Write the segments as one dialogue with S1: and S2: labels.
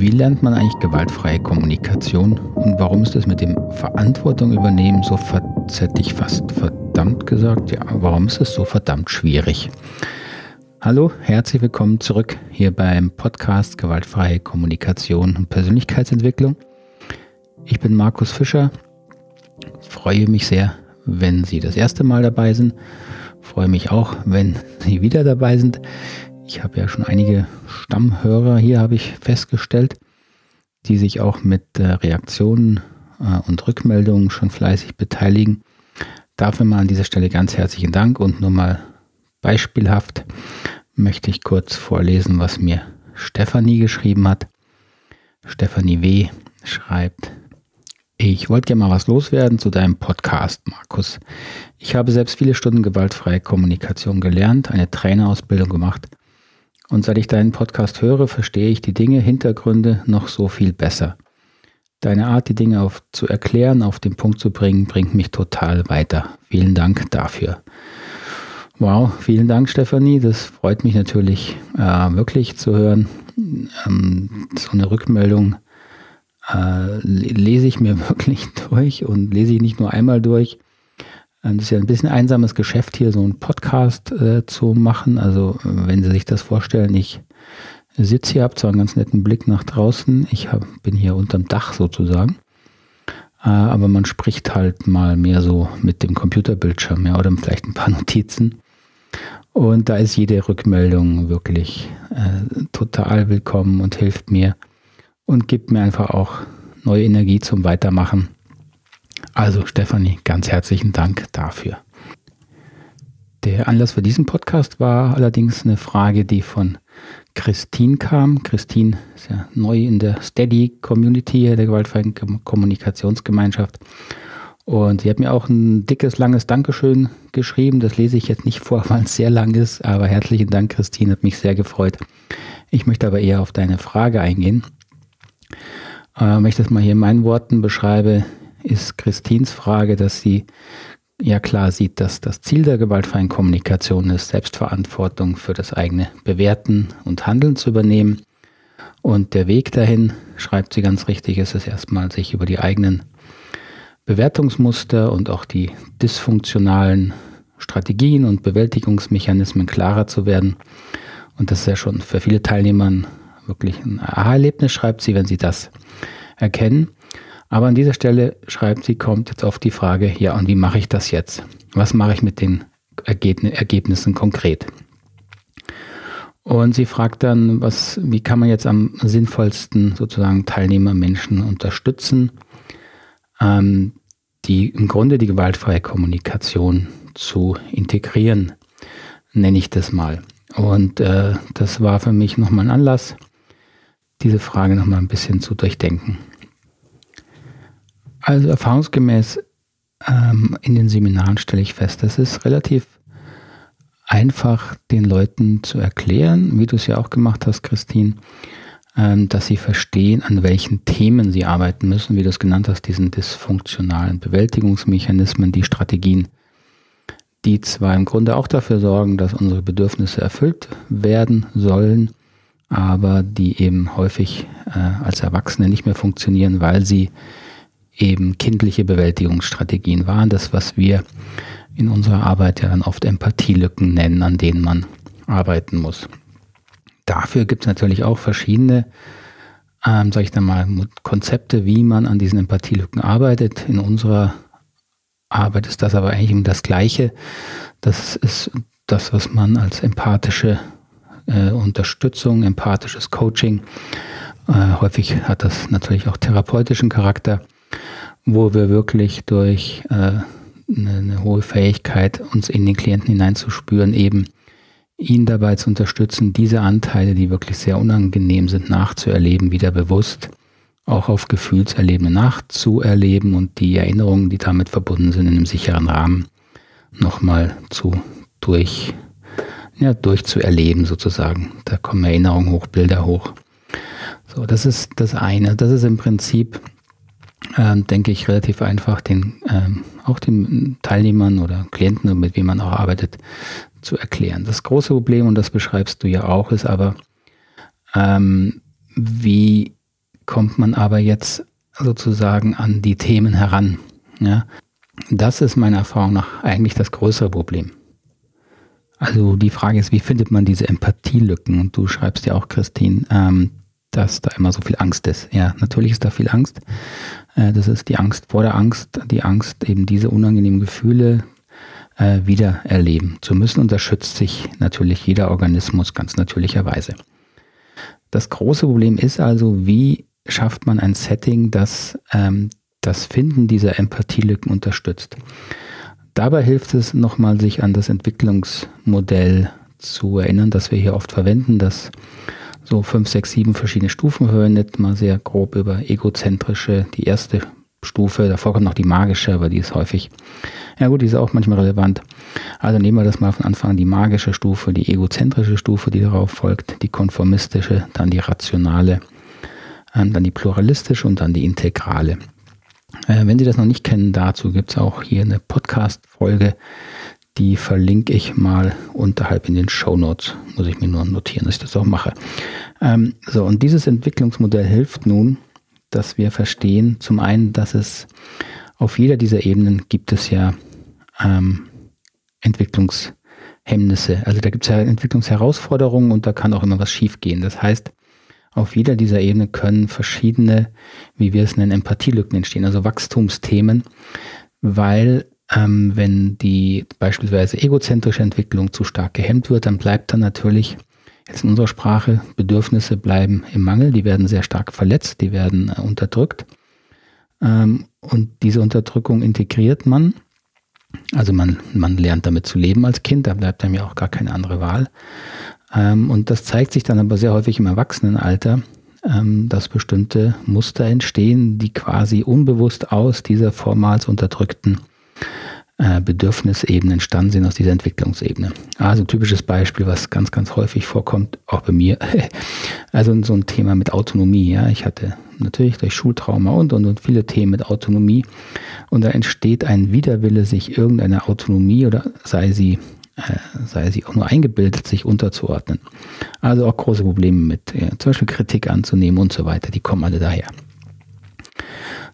S1: Wie lernt man eigentlich gewaltfreie Kommunikation und warum ist das mit dem Verantwortung übernehmen so, ich fast verdammt gesagt, ja, warum ist es so verdammt schwierig? Hallo, herzlich willkommen zurück hier beim Podcast Gewaltfreie Kommunikation und Persönlichkeitsentwicklung. Ich bin Markus Fischer, freue mich sehr, wenn Sie das erste Mal dabei sind, freue mich auch, wenn Sie wieder dabei sind. Ich habe ja schon einige Stammhörer hier, habe ich festgestellt, die sich auch mit äh, Reaktionen äh, und Rückmeldungen schon fleißig beteiligen. Dafür mal an dieser Stelle ganz herzlichen Dank und nur mal beispielhaft möchte ich kurz vorlesen, was mir Stefanie geschrieben hat. Stefanie W. schreibt, ich wollte gerne mal was loswerden zu deinem Podcast, Markus. Ich habe selbst viele Stunden gewaltfreie Kommunikation gelernt, eine Trainerausbildung gemacht und seit ich deinen Podcast höre, verstehe ich die Dinge, Hintergründe noch so viel besser. Deine Art, die Dinge auf, zu erklären, auf den Punkt zu bringen, bringt mich total weiter. Vielen Dank dafür. Wow, vielen Dank, Stefanie. Das freut mich natürlich äh, wirklich zu hören. Ähm, so eine Rückmeldung äh, lese ich mir wirklich durch und lese ich nicht nur einmal durch, das ist ja ein bisschen einsames Geschäft, hier so einen Podcast äh, zu machen. Also, wenn Sie sich das vorstellen, ich sitze hier, habe zwar einen ganz netten Blick nach draußen, ich hab, bin hier unterm Dach sozusagen, äh, aber man spricht halt mal mehr so mit dem Computerbildschirm ja, oder vielleicht ein paar Notizen. Und da ist jede Rückmeldung wirklich äh, total willkommen und hilft mir und gibt mir einfach auch neue Energie zum Weitermachen. Also Stefanie, ganz herzlichen Dank dafür. Der Anlass für diesen Podcast war allerdings eine Frage, die von Christine kam. Christine ist ja neu in der Steady-Community der gewaltfreien Kommunikationsgemeinschaft. Und sie hat mir auch ein dickes, langes Dankeschön geschrieben. Das lese ich jetzt nicht vor, weil es sehr lang ist. Aber herzlichen Dank, Christine, hat mich sehr gefreut. Ich möchte aber eher auf deine Frage eingehen. Äh, wenn ich das mal hier in meinen Worten beschreibe, ist Christins Frage, dass sie ja klar sieht, dass das Ziel der gewaltfreien Kommunikation ist, Selbstverantwortung für das eigene Bewerten und Handeln zu übernehmen. Und der Weg dahin, schreibt sie ganz richtig, ist es erstmal, sich über die eigenen Bewertungsmuster und auch die dysfunktionalen Strategien und Bewältigungsmechanismen klarer zu werden. Und das ist ja schon für viele Teilnehmer wirklich ein Aha-Erlebnis, schreibt sie, wenn sie das erkennen. Aber an dieser Stelle schreibt sie, kommt jetzt auf die Frage, ja, und wie mache ich das jetzt? Was mache ich mit den Ergebnissen konkret? Und sie fragt dann, was, wie kann man jetzt am sinnvollsten sozusagen Teilnehmermenschen unterstützen, ähm, die im Grunde die gewaltfreie Kommunikation zu integrieren, nenne ich das mal. Und äh, das war für mich nochmal ein Anlass, diese Frage nochmal ein bisschen zu durchdenken. Also erfahrungsgemäß ähm, in den Seminaren stelle ich fest, das ist relativ einfach den Leuten zu erklären, wie du es ja auch gemacht hast, Christine, ähm, dass sie verstehen, an welchen Themen sie arbeiten müssen, wie du es genannt hast, diesen dysfunktionalen Bewältigungsmechanismen, die Strategien, die zwar im Grunde auch dafür sorgen, dass unsere Bedürfnisse erfüllt werden sollen, aber die eben häufig äh, als Erwachsene nicht mehr funktionieren, weil sie eben kindliche Bewältigungsstrategien waren. Das, was wir in unserer Arbeit ja dann oft Empathielücken nennen, an denen man arbeiten muss. Dafür gibt es natürlich auch verschiedene, ähm, sage ich dann mal, Konzepte, wie man an diesen Empathielücken arbeitet. In unserer Arbeit ist das aber eigentlich das Gleiche. Das ist das, was man als empathische äh, Unterstützung, empathisches Coaching, äh, häufig hat das natürlich auch therapeutischen Charakter wo wir wirklich durch äh, eine, eine hohe Fähigkeit, uns in den Klienten hineinzuspüren, eben ihn dabei zu unterstützen, diese Anteile, die wirklich sehr unangenehm sind, nachzuerleben, wieder bewusst auch auf Gefühlserlebende nachzuerleben und die Erinnerungen, die damit verbunden sind, in einem sicheren Rahmen nochmal zu durch, ja, durchzuerleben sozusagen. Da kommen Erinnerungen hoch, Bilder hoch. So, das ist das eine. Das ist im Prinzip ähm, denke ich, relativ einfach, den ähm, auch den Teilnehmern oder Klienten, mit wem man auch arbeitet, zu erklären. Das große Problem, und das beschreibst du ja auch, ist aber, ähm, wie kommt man aber jetzt sozusagen an die Themen heran? Ja, das ist meiner Erfahrung nach eigentlich das größere Problem. Also die Frage ist, wie findet man diese Empathielücken? Und du schreibst ja auch, Christine, ähm, dass da immer so viel Angst ist. Ja, natürlich ist da viel Angst. Äh, das ist die Angst vor der Angst, die Angst, eben diese unangenehmen Gefühle äh, wieder erleben zu müssen. Und da schützt sich natürlich jeder Organismus ganz natürlicherweise. Das große Problem ist also, wie schafft man ein Setting, das ähm, das Finden dieser Empathielücken unterstützt. Dabei hilft es nochmal, sich an das Entwicklungsmodell zu erinnern, das wir hier oft verwenden, das so fünf, sechs, sieben verschiedene Stufen verwendet, mal sehr grob über egozentrische, die erste Stufe, davor kommt noch die magische, aber die ist häufig, ja gut, die ist auch manchmal relevant. Also nehmen wir das mal von Anfang an, die magische Stufe, die egozentrische Stufe, die darauf folgt, die konformistische, dann die rationale, ähm, dann die pluralistische und dann die integrale. Äh, wenn Sie das noch nicht kennen, dazu gibt es auch hier eine Podcast-Folge, die verlinke ich mal unterhalb in den Show Notes. Muss ich mir nur notieren, dass ich das auch mache. Ähm, so, und dieses Entwicklungsmodell hilft nun, dass wir verstehen, zum einen, dass es auf jeder dieser Ebenen gibt es ja ähm, Entwicklungshemmnisse. Also da gibt es ja Entwicklungsherausforderungen und da kann auch immer was schiefgehen. Das heißt, auf jeder dieser Ebenen können verschiedene, wie wir es nennen, Empathielücken entstehen, also Wachstumsthemen, weil ähm, wenn die beispielsweise egozentrische Entwicklung zu stark gehemmt wird, dann bleibt dann natürlich jetzt in unserer Sprache Bedürfnisse bleiben im Mangel, die werden sehr stark verletzt, die werden äh, unterdrückt. Ähm, und diese Unterdrückung integriert man. Also man, man lernt damit zu leben als Kind, da bleibt einem ja auch gar keine andere Wahl. Ähm, und das zeigt sich dann aber sehr häufig im Erwachsenenalter, ähm, dass bestimmte Muster entstehen, die quasi unbewusst aus dieser vormals unterdrückten äh, Bedürfnisebene entstanden sind, aus dieser Entwicklungsebene. Also typisches Beispiel, was ganz, ganz häufig vorkommt, auch bei mir. also so ein Thema mit Autonomie. Ja, ich hatte natürlich durch Schultrauma und, und, und viele Themen mit Autonomie. Und da entsteht ein Widerwille, sich irgendeine Autonomie oder sei sie äh, sei sie auch nur eingebildet, sich unterzuordnen. Also auch große Probleme mit ja, zum Beispiel Kritik anzunehmen und so weiter, die kommen alle daher.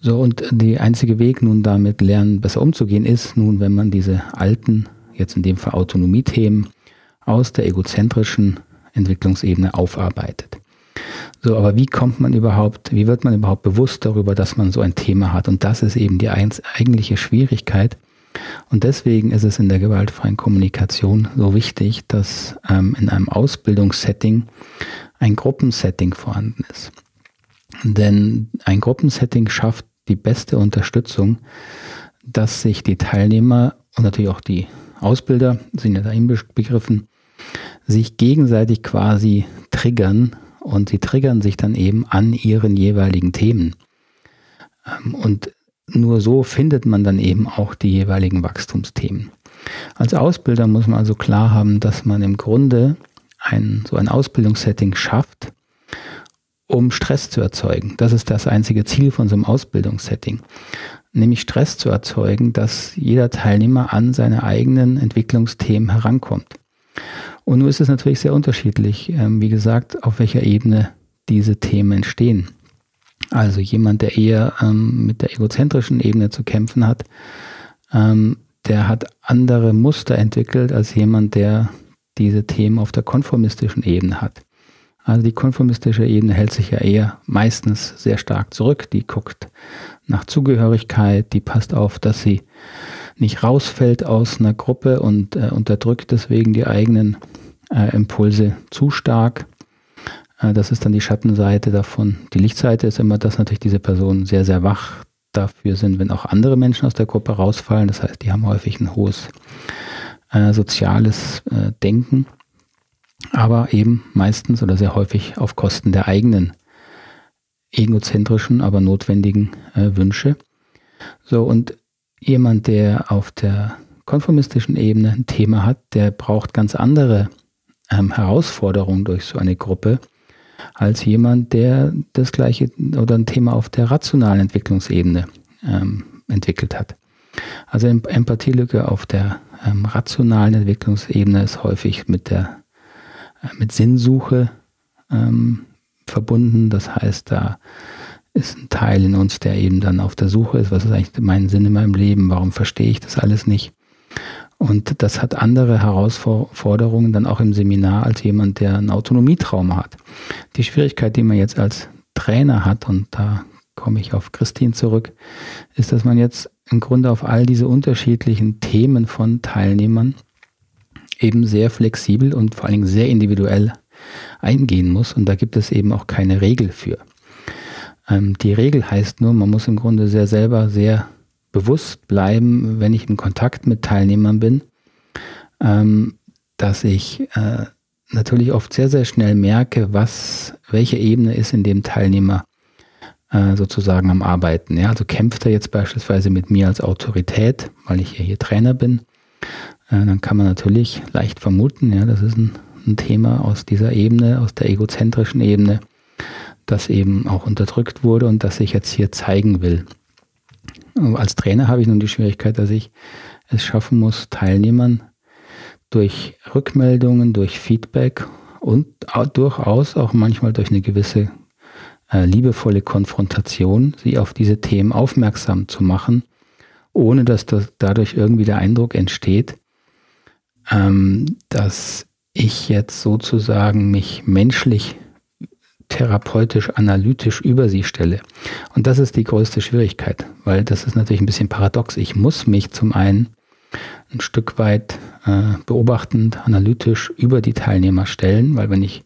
S1: So, und der einzige Weg nun damit lernen, besser umzugehen, ist nun, wenn man diese alten, jetzt in dem Fall Autonomie-Themen, aus der egozentrischen Entwicklungsebene aufarbeitet. So, aber wie kommt man überhaupt, wie wird man überhaupt bewusst darüber, dass man so ein Thema hat? Und das ist eben die eigentliche Schwierigkeit, und deswegen ist es in der gewaltfreien Kommunikation so wichtig, dass ähm, in einem Ausbildungssetting ein Gruppensetting vorhanden ist. Denn ein Gruppensetting schafft die beste Unterstützung, dass sich die Teilnehmer und natürlich auch die Ausbilder, sind ja da inbegriffen, sich gegenseitig quasi triggern und sie triggern sich dann eben an ihren jeweiligen Themen. Ähm, und nur so findet man dann eben auch die jeweiligen Wachstumsthemen. Als Ausbilder muss man also klar haben, dass man im Grunde ein, so ein Ausbildungssetting schafft, um Stress zu erzeugen. Das ist das einzige Ziel von so einem Ausbildungssetting. Nämlich Stress zu erzeugen, dass jeder Teilnehmer an seine eigenen Entwicklungsthemen herankommt. Und nun ist es natürlich sehr unterschiedlich, ähm, wie gesagt, auf welcher Ebene diese Themen entstehen. Also jemand, der eher ähm, mit der egozentrischen Ebene zu kämpfen hat, ähm, der hat andere Muster entwickelt als jemand, der diese Themen auf der konformistischen Ebene hat. Also die konformistische Ebene hält sich ja eher meistens sehr stark zurück. Die guckt nach Zugehörigkeit, die passt auf, dass sie nicht rausfällt aus einer Gruppe und äh, unterdrückt deswegen die eigenen äh, Impulse zu stark. Äh, das ist dann die Schattenseite davon. Die Lichtseite ist immer, dass natürlich diese Personen sehr, sehr wach dafür sind, wenn auch andere Menschen aus der Gruppe rausfallen. Das heißt, die haben häufig ein hohes äh, soziales äh, Denken, aber eben meistens oder sehr häufig auf Kosten der eigenen egozentrischen, aber notwendigen äh, Wünsche. So, und jemand, der auf der konformistischen Ebene ein Thema hat, der braucht ganz andere ähm, Herausforderungen durch so eine Gruppe, als jemand, der das gleiche oder ein Thema auf der rationalen Entwicklungsebene ähm, entwickelt hat. Also Empathielücke auf der ähm, rationalen Entwicklungsebene ist häufig mit der mit Sinnsuche ähm, verbunden. Das heißt, da ist ein Teil in uns, der eben dann auf der Suche ist, was ist eigentlich mein Sinn in meinem Leben, warum verstehe ich das alles nicht. Und das hat andere Herausforderungen dann auch im Seminar als jemand, der ein Autonomietrauma hat. Die Schwierigkeit, die man jetzt als Trainer hat, und da komme ich auf Christine zurück, ist, dass man jetzt im Grunde auf all diese unterschiedlichen Themen von Teilnehmern eben sehr flexibel und vor allen Dingen sehr individuell eingehen muss. Und da gibt es eben auch keine Regel für. Ähm, die Regel heißt nur, man muss im Grunde sehr selber sehr bewusst bleiben, wenn ich in Kontakt mit Teilnehmern bin, ähm, dass ich äh, natürlich oft sehr, sehr schnell merke, was, welche Ebene ist in dem Teilnehmer äh, sozusagen am Arbeiten. Ja, also kämpft er jetzt beispielsweise mit mir als Autorität, weil ich ja hier Trainer bin, dann kann man natürlich leicht vermuten, ja, das ist ein, ein Thema aus dieser Ebene, aus der egozentrischen Ebene, das eben auch unterdrückt wurde und das ich jetzt hier zeigen will. Als Trainer habe ich nun die Schwierigkeit, dass ich es schaffen muss, Teilnehmern durch Rückmeldungen, durch Feedback und durchaus auch manchmal durch eine gewisse äh, liebevolle Konfrontation, sie auf diese Themen aufmerksam zu machen, ohne dass das dadurch irgendwie der Eindruck entsteht, ähm, dass ich jetzt sozusagen mich menschlich therapeutisch, analytisch über sie stelle. Und das ist die größte Schwierigkeit, weil das ist natürlich ein bisschen paradox. Ich muss mich zum einen ein Stück weit äh, beobachtend, analytisch über die Teilnehmer stellen, weil wenn ich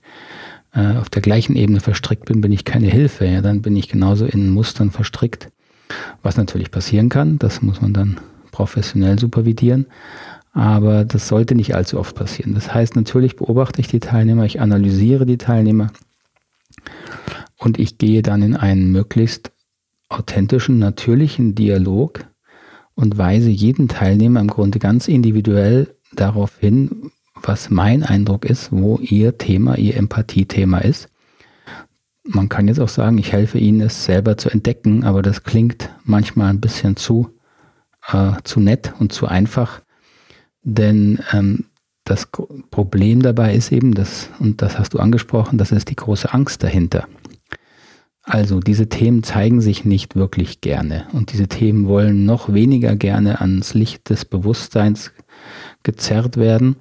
S1: äh, auf der gleichen Ebene verstrickt bin, bin ich keine Hilfe. Ja, dann bin ich genauso in Mustern verstrickt, was natürlich passieren kann. Das muss man dann professionell supervidieren. Aber das sollte nicht allzu oft passieren. Das heißt, natürlich beobachte ich die Teilnehmer, ich analysiere die Teilnehmer und ich gehe dann in einen möglichst authentischen, natürlichen Dialog und weise jeden Teilnehmer im Grunde ganz individuell darauf hin, was mein Eindruck ist, wo ihr Thema, ihr Empathiethema ist. Man kann jetzt auch sagen, ich helfe Ihnen, es selber zu entdecken, aber das klingt manchmal ein bisschen zu, äh, zu nett und zu einfach, denn ähm, das Problem dabei ist eben, dass, und das hast du angesprochen, das ist die große Angst dahinter. Also diese Themen zeigen sich nicht wirklich gerne und diese Themen wollen noch weniger gerne ans Licht des Bewusstseins gezerrt werden,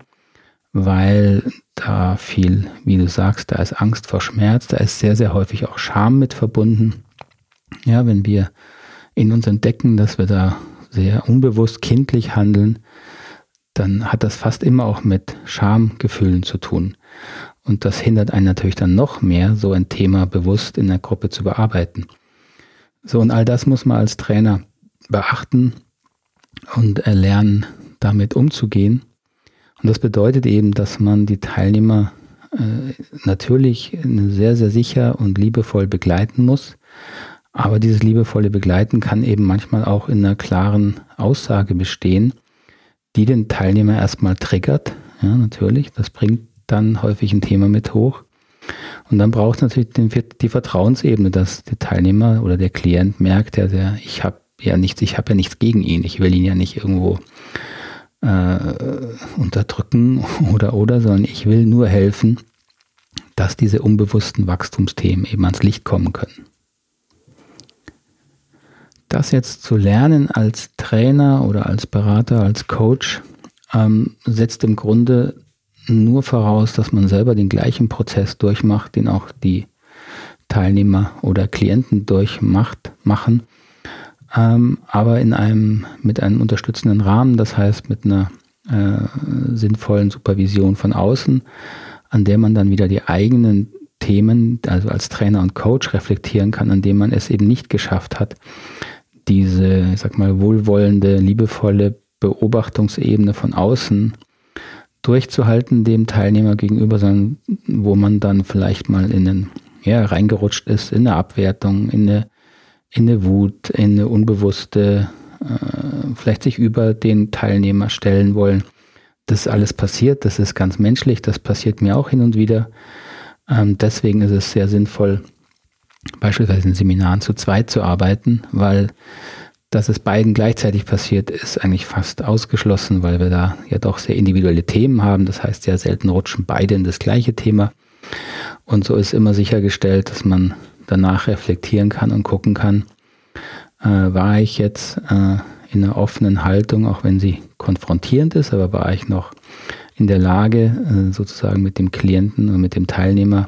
S1: weil da viel, wie du sagst, da ist Angst vor Schmerz, da ist sehr, sehr häufig auch Scham mit verbunden. Ja, wenn wir in uns entdecken, dass wir da sehr unbewusst kindlich handeln, dann hat das fast immer auch mit Schamgefühlen zu tun. Und das hindert einen natürlich dann noch mehr, so ein Thema bewusst in der Gruppe zu bearbeiten. So, und all das muss man als Trainer beachten und erlernen, damit umzugehen. Und das bedeutet eben, dass man die Teilnehmer äh, natürlich sehr, sehr sicher und liebevoll begleiten muss. Aber dieses liebevolle Begleiten kann eben manchmal auch in einer klaren Aussage bestehen, die den Teilnehmer erstmal triggert. Ja, natürlich, das bringt dann häufig ein Thema mit hoch. Und dann braucht es natürlich den, die Vertrauensebene, dass der Teilnehmer oder der Klient merkt, ja, der, ich habe ja nichts, ich habe ja nichts gegen ihn, ich will ihn ja nicht irgendwo äh, unterdrücken oder oder, sondern ich will nur helfen, dass diese unbewussten Wachstumsthemen eben ans Licht kommen können. Das jetzt zu lernen als Trainer oder als Berater, als Coach, ähm, setzt im Grunde nur voraus, dass man selber den gleichen Prozess durchmacht, den auch die Teilnehmer oder Klienten durchmacht, machen, ähm, aber in einem, mit einem unterstützenden Rahmen, das heißt mit einer äh, sinnvollen Supervision von außen, an der man dann wieder die eigenen Themen, also als Trainer und Coach reflektieren kann, an dem man es eben nicht geschafft hat, diese, ich sag mal, wohlwollende, liebevolle Beobachtungsebene von außen durchzuhalten dem Teilnehmer gegenüber, sondern wo man dann vielleicht mal in den, ja, reingerutscht ist, in eine Abwertung, in eine, in eine Wut, in eine unbewusste, äh, vielleicht sich über den Teilnehmer stellen wollen. Das alles passiert, das ist ganz menschlich, das passiert mir auch hin und wieder. Ähm, deswegen ist es sehr sinnvoll, beispielsweise in Seminaren zu zweit zu arbeiten, weil dass es beiden gleichzeitig passiert, ist eigentlich fast ausgeschlossen, weil wir da ja doch sehr individuelle Themen haben. Das heißt, sehr selten rutschen beide in das gleiche Thema. Und so ist immer sichergestellt, dass man danach reflektieren kann und gucken kann, äh, war ich jetzt äh, in einer offenen Haltung, auch wenn sie konfrontierend ist, aber war ich noch in der Lage, äh, sozusagen mit dem Klienten und mit dem Teilnehmer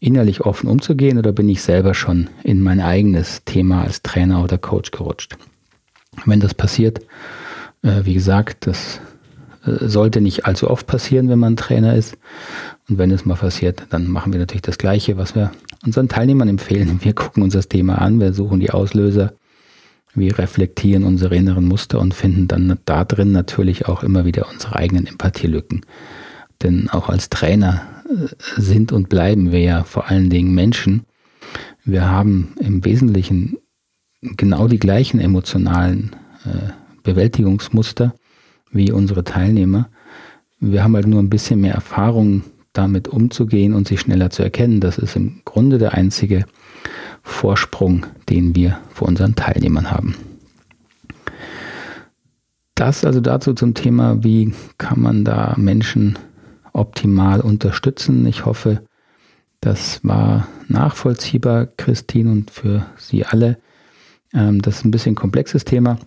S1: innerlich offen umzugehen oder bin ich selber schon in mein eigenes Thema als Trainer oder Coach gerutscht? Wenn das passiert, äh, wie gesagt, das äh, sollte nicht allzu oft passieren, wenn man Trainer ist. Und wenn es mal passiert, dann machen wir natürlich das Gleiche, was wir unseren Teilnehmern empfehlen. Wir gucken uns das Thema an, wir suchen die Auslöser, wir reflektieren unsere inneren Muster und finden dann da drin natürlich auch immer wieder unsere eigenen Empathielücken. Denn auch als Trainer sind und bleiben wir ja vor allen Dingen Menschen. Wir haben im Wesentlichen genau die gleichen emotionalen äh, Bewältigungsmuster wie unsere Teilnehmer. Wir haben halt nur ein bisschen mehr Erfahrung damit umzugehen und sie schneller zu erkennen. Das ist im Grunde der einzige Vorsprung, den wir vor unseren Teilnehmern haben. Das also dazu zum Thema, wie kann man da Menschen optimal unterstützen. Ich hoffe, das war nachvollziehbar, Christine, und für Sie alle. Ähm, das ist ein bisschen komplexes Thema.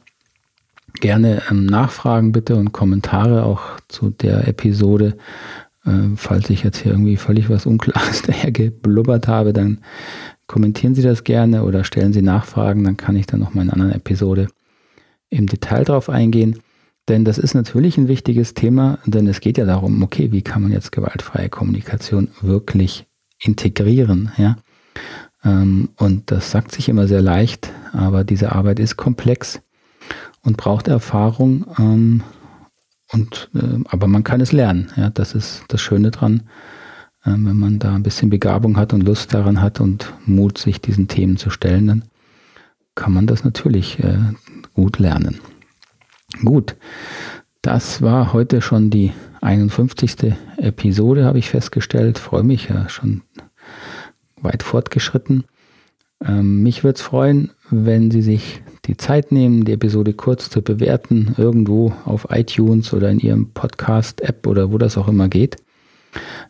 S1: Gerne ähm, Nachfragen bitte und Kommentare auch zu der Episode. Ähm, falls ich jetzt hier irgendwie völlig was Unklares daher geblubbert habe, dann kommentieren Sie das gerne oder stellen Sie Nachfragen, dann kann ich dann noch mal in einer anderen Episode im Detail drauf eingehen. Denn das ist natürlich ein wichtiges Thema, denn es geht ja darum, okay, wie kann man jetzt gewaltfreie Kommunikation wirklich integrieren, ja? Ähm, und das sagt sich immer sehr leicht, aber diese Arbeit ist komplex und braucht Erfahrung. Ähm, und, äh, aber man kann es lernen. Ja, das ist das Schöne dran, wenn man da ein bisschen Begabung hat und Lust daran hat und Mut, sich diesen Themen zu stellen, dann kann man das natürlich äh, gut lernen. Gut, das war heute schon die 51. Episode, habe ich festgestellt. Freue mich ja schon weit fortgeschritten. Ähm, mich würde es freuen, wenn Sie sich die Zeit nehmen, die Episode kurz zu bewerten, irgendwo auf iTunes oder in Ihrem Podcast-App oder wo das auch immer geht.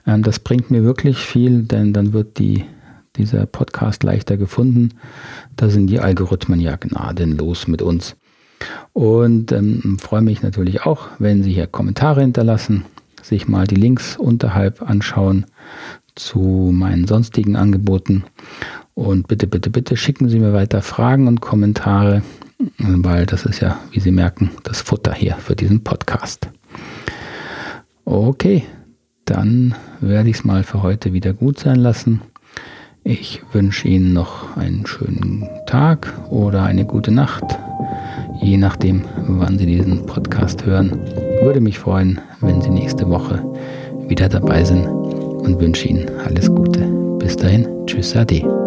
S1: Ähm, das bringt mir wirklich viel, denn dann wird die, dieser Podcast leichter gefunden. Da sind die Algorithmen ja gnadenlos mit uns. Und ähm, freue mich natürlich auch, wenn Sie hier Kommentare hinterlassen, sich mal die Links unterhalb anschauen zu meinen sonstigen Angeboten. Und bitte, bitte, bitte schicken Sie mir weiter Fragen und Kommentare, weil das ist ja, wie Sie merken, das Futter hier für diesen Podcast. Okay, dann werde ich es mal für heute wieder gut sein lassen. Ich wünsche Ihnen noch einen schönen Tag oder eine gute Nacht je nachdem, wann Sie diesen Podcast hören. Würde mich freuen, wenn Sie nächste Woche wieder dabei sind und wünsche Ihnen alles Gute. Bis dahin, tschüss, ade.